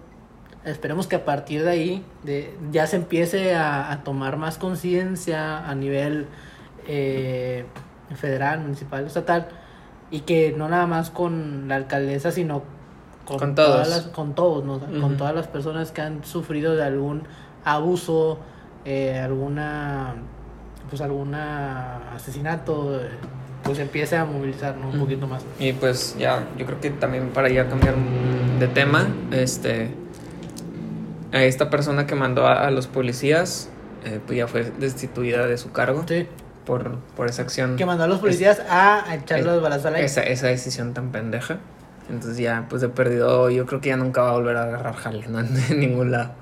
esperemos que a partir de ahí de, ya se empiece a, a tomar más conciencia a nivel eh, federal, municipal, estatal y que no nada más con la alcaldesa sino con, Con todas todos. las, con todos, ¿no? Con todas las personas que han sufrido de algún abuso, eh, alguna pues alguna asesinato, pues empiece a movilizar ¿no? un poquito más. Y pues ya, yo creo que también para ya cambiar de tema, este, a esta persona que mandó a, a los policías, eh, pues ya fue destituida de su cargo Sí. por, por esa acción. Que mandó a los policías a, a echar es- los balazos al aire. esa, esa decisión tan pendeja. Entonces ya, pues de perdido, yo creo que ya nunca va a volver a agarrar jale, ¿no? <laughs> En ningún lado.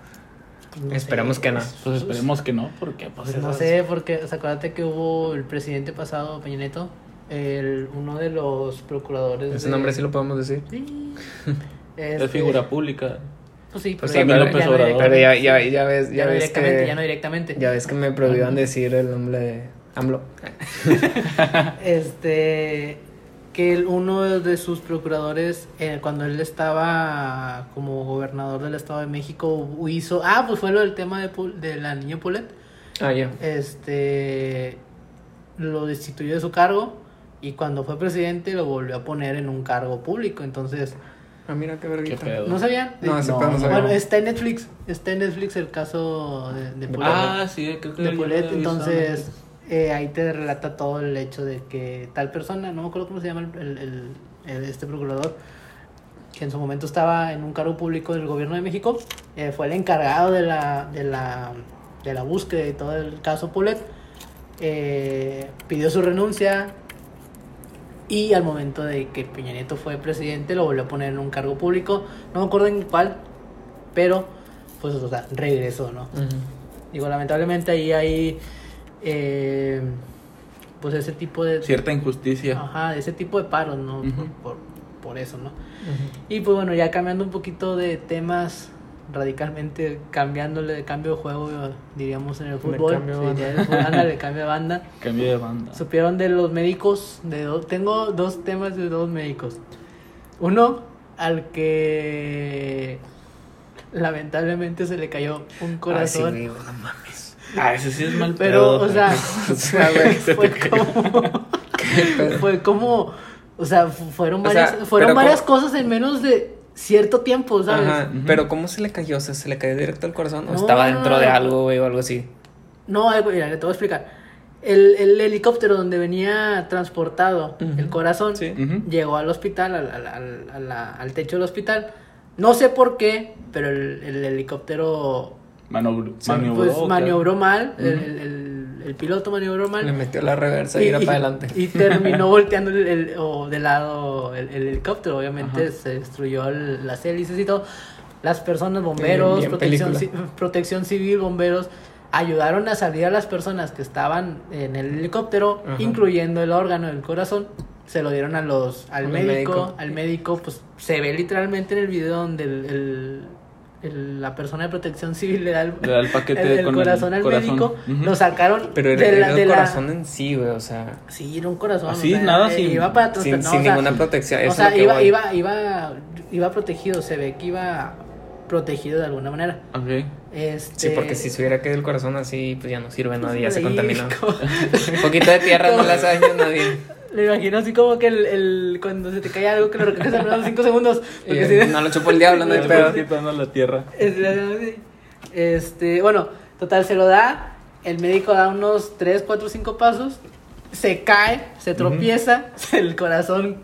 No Esperemos sé, que no. Pues esperemos que no, porque pues, Pues no sé, porque o sea, acuérdate que hubo el presidente pasado, Peña Nieto, el, uno de los procuradores. Ese de- nombre sí lo podemos decir. Sí. <laughs> Es Este, figura pública. Pues sí, Pues pero sí, ya, pero- ya no. Pero ya, ya, ya ves, Ya ya no ves directamente, que, ya no directamente. ya ves que me prohíban decir el nombre de AMLO. <laughs> Este, que el- uno de sus procuradores, eh, cuando él estaba como gobernador del Estado de México, hizo. Ah, pues fue lo del tema de, de la niña Pulet. Ah, ya. Este, lo destituyó de su cargo y cuando fue presidente lo volvió a poner en un cargo público. Entonces, Ah, mira qué Qué vergüenza. pedo. ¿no sabían? No, ese No, pedo no sabía. Bueno, está en Netflix. Está en Netflix el caso de, de Pulet. Ah, sí, creo que de visto. entonces eh, ahí te relata todo el hecho de que tal persona, no me acuerdo cómo se llama el, el- el- el- este procurador, que en su momento estaba en un cargo público del gobierno de México, eh, fue el encargado de la, de la, de la búsqueda y todo el caso Pulet, eh, pidió su renuncia y al momento de que Peña Nieto fue presidente lo volvió a poner en un cargo público, no me acuerdo en cuál, pero pues o sea, regresó, ¿no? Digo, lamentablemente ahí hay eh, pues ese tipo de Cierta injusticia. ajá, ese tipo de paros, ¿no? Por, por, por eso, ¿no? Y pues bueno, ya cambiando un poquito de temas radicalmente cambiándole de cambio de juego, diríamos en el fútbol, cambio de sí, banda. ya el fútbol, ándale, <laughs> cambio de banda. Cambio de banda. Supieron de los médicos, de do- tengo dos temas de dos médicos. Uno al que lamentablemente se le cayó un sí, corazón. no mames. Ah, ese sí es mal Pero, pedo. o sea, <laughs> O sea, güey, fue <laughs> como. fue como. O sea, fu- fueron O varias, sea, fueron varias como- cosas en menos de cierto tiempo, ¿sabes? Ajá, pero ¿cómo se le cayó? O sea, ¿se le cayó directo al corazón? ¿O No, estaba dentro de algo, güey, o algo así? No, eh, mira, te voy a explicar. El, el helicóptero donde venía transportado el corazón Sí. Llegó al hospital, al, al- al- al techo del hospital. No sé por qué, pero el, el helicóptero maniobró, pues maniobró mal, el- el- piloto maniobró mal. Le metió la reversa y, era para adelante. y terminó <laughs> volteando el, el- o de lado el, el helicóptero. Obviamente Ajá. se destruyó el- las hélices y todo. Las personas, bomberos, Bien protección, ci- protección civil, bomberos, ayudaron a salir a las personas que estaban en el helicóptero, Ajá. incluyendo el órgano del corazón. Se lo dieron a los, al Al médico, médico. Al médico, pues se ve literalmente en el video donde el, el- el- la persona de protección civil le da el, Le da el paquete el con el corazón al corazón. médico. Lo sacaron Pero era, de la- era el de la- corazón en sí, güey, o sea, Sí, era un corazón. Así, o sea, nada, eh, sin- Iba para sin, no, sin o sea, ninguna protección. O sea, es lo que iba, voy. iba, iba, iba protegido, se ve que iba protegido de alguna manera. Ok. Este, Sí, porque si se hubiera caído el corazón así, pues ya no sirve, pues, nadie, ya se contaminó. <laughs> Un poquito de tierra no le hace daño a nadie. Le imagino así como que el, el- cuando se te cae algo que lo recoges en unos 5 segundos. <laughs> Porque Y, si- no lo chupó el diablo, no <laughs> hay pedo. vas quitando la tierra. Este, Este, bueno, total, se lo da. El médico da unos 3, 4, 5 pasos. Se cae, se tropieza. <laughs> El corazón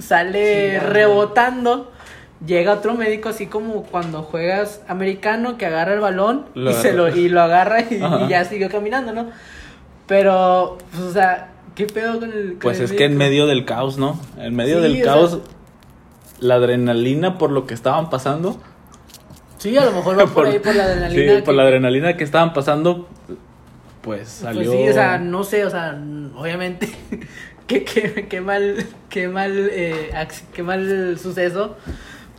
sale rebotando. Llega otro médico, así como cuando juegas americano, que agarra el balón Lo y, se lo, y lo agarra y, y ya siguió caminando, ¿no? Pero, pues, o sea, ¿qué pedo con el. con Pues el es que en medio del caos, ¿no? En medio Sí, del caos, sea- la adrenalina por lo que estaban pasando. Sí, a lo mejor va <laughs> por ahí por la adrenalina. Sí, por que- la adrenalina que estaban pasando, pues salió. Pues sí, o sea, no sé, o sea, obviamente, <laughs> qué, qué, qué mal, qué mal, eh, qué mal suceso,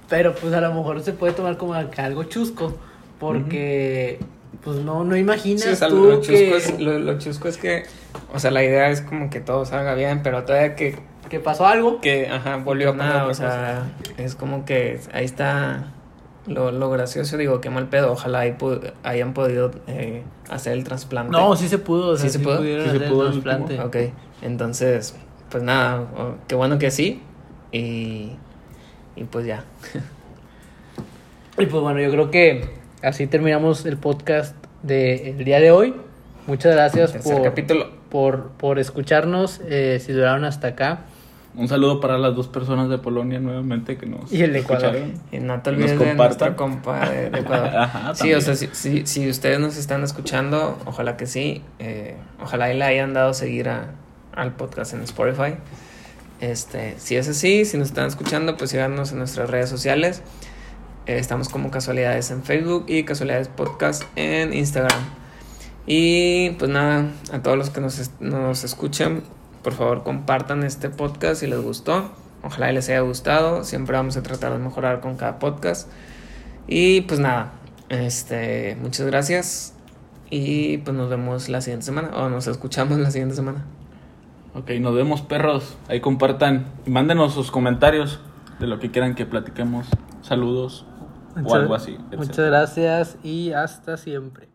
pero pues a lo mejor se puede tomar como algo chusco, porque pues no, no imaginas Sí, o sea, tú lo, chusco que, es, lo, lo chusco es que, o sea, la idea es como que todo salga bien, pero todavía que, que pasó algo. que ajá, volvió a Nada, pasar, o sea, es como que ahí está lo, lo gracioso, digo, qué mal pedo, ojalá ahí pu- hayan podido eh, hacer el trasplante. No, sí se pudo, o sea, ¿Sí se pudo? Sí se pudo el el trasplante. Ok, entonces, pues nada, qué bueno que sí, y, y pues ya. <laughs> Y pues bueno, yo creo que así terminamos el podcast del día de hoy. Muchas gracias por, capítulo. por, por escucharnos, eh, si duraron hasta acá. Un saludo para las dos personas de Polonia nuevamente que nos Y el de Ecuador. Y no te Nos olvides de nuestra compa de, de Ecuador. <laughs> Ajá, sí, o sea, si, si, si ustedes nos están escuchando, ojalá que sí. eh, ojalá y le hayan dado seguir a, al podcast en Spotify. Este, si es así, si nos están escuchando, pues síganos en nuestras redes sociales. Eh, estamos como Casualidades en Facebook y Casualidades Podcast en Instagram. Y pues nada, a todos los que nos, nos escuchan, por favor compartan este podcast si les gustó. Ojalá les haya gustado. Siempre vamos a tratar de mejorar con cada podcast. Y pues nada, este, muchas gracias. Y pues nos vemos la siguiente semana. O nos escuchamos la siguiente semana. Ok, nos vemos perros. Ahí compartan. Mándenos sus comentarios de lo que quieran que platiquemos. Saludos o Muchas- algo así. Muchas gracias y hasta siempre.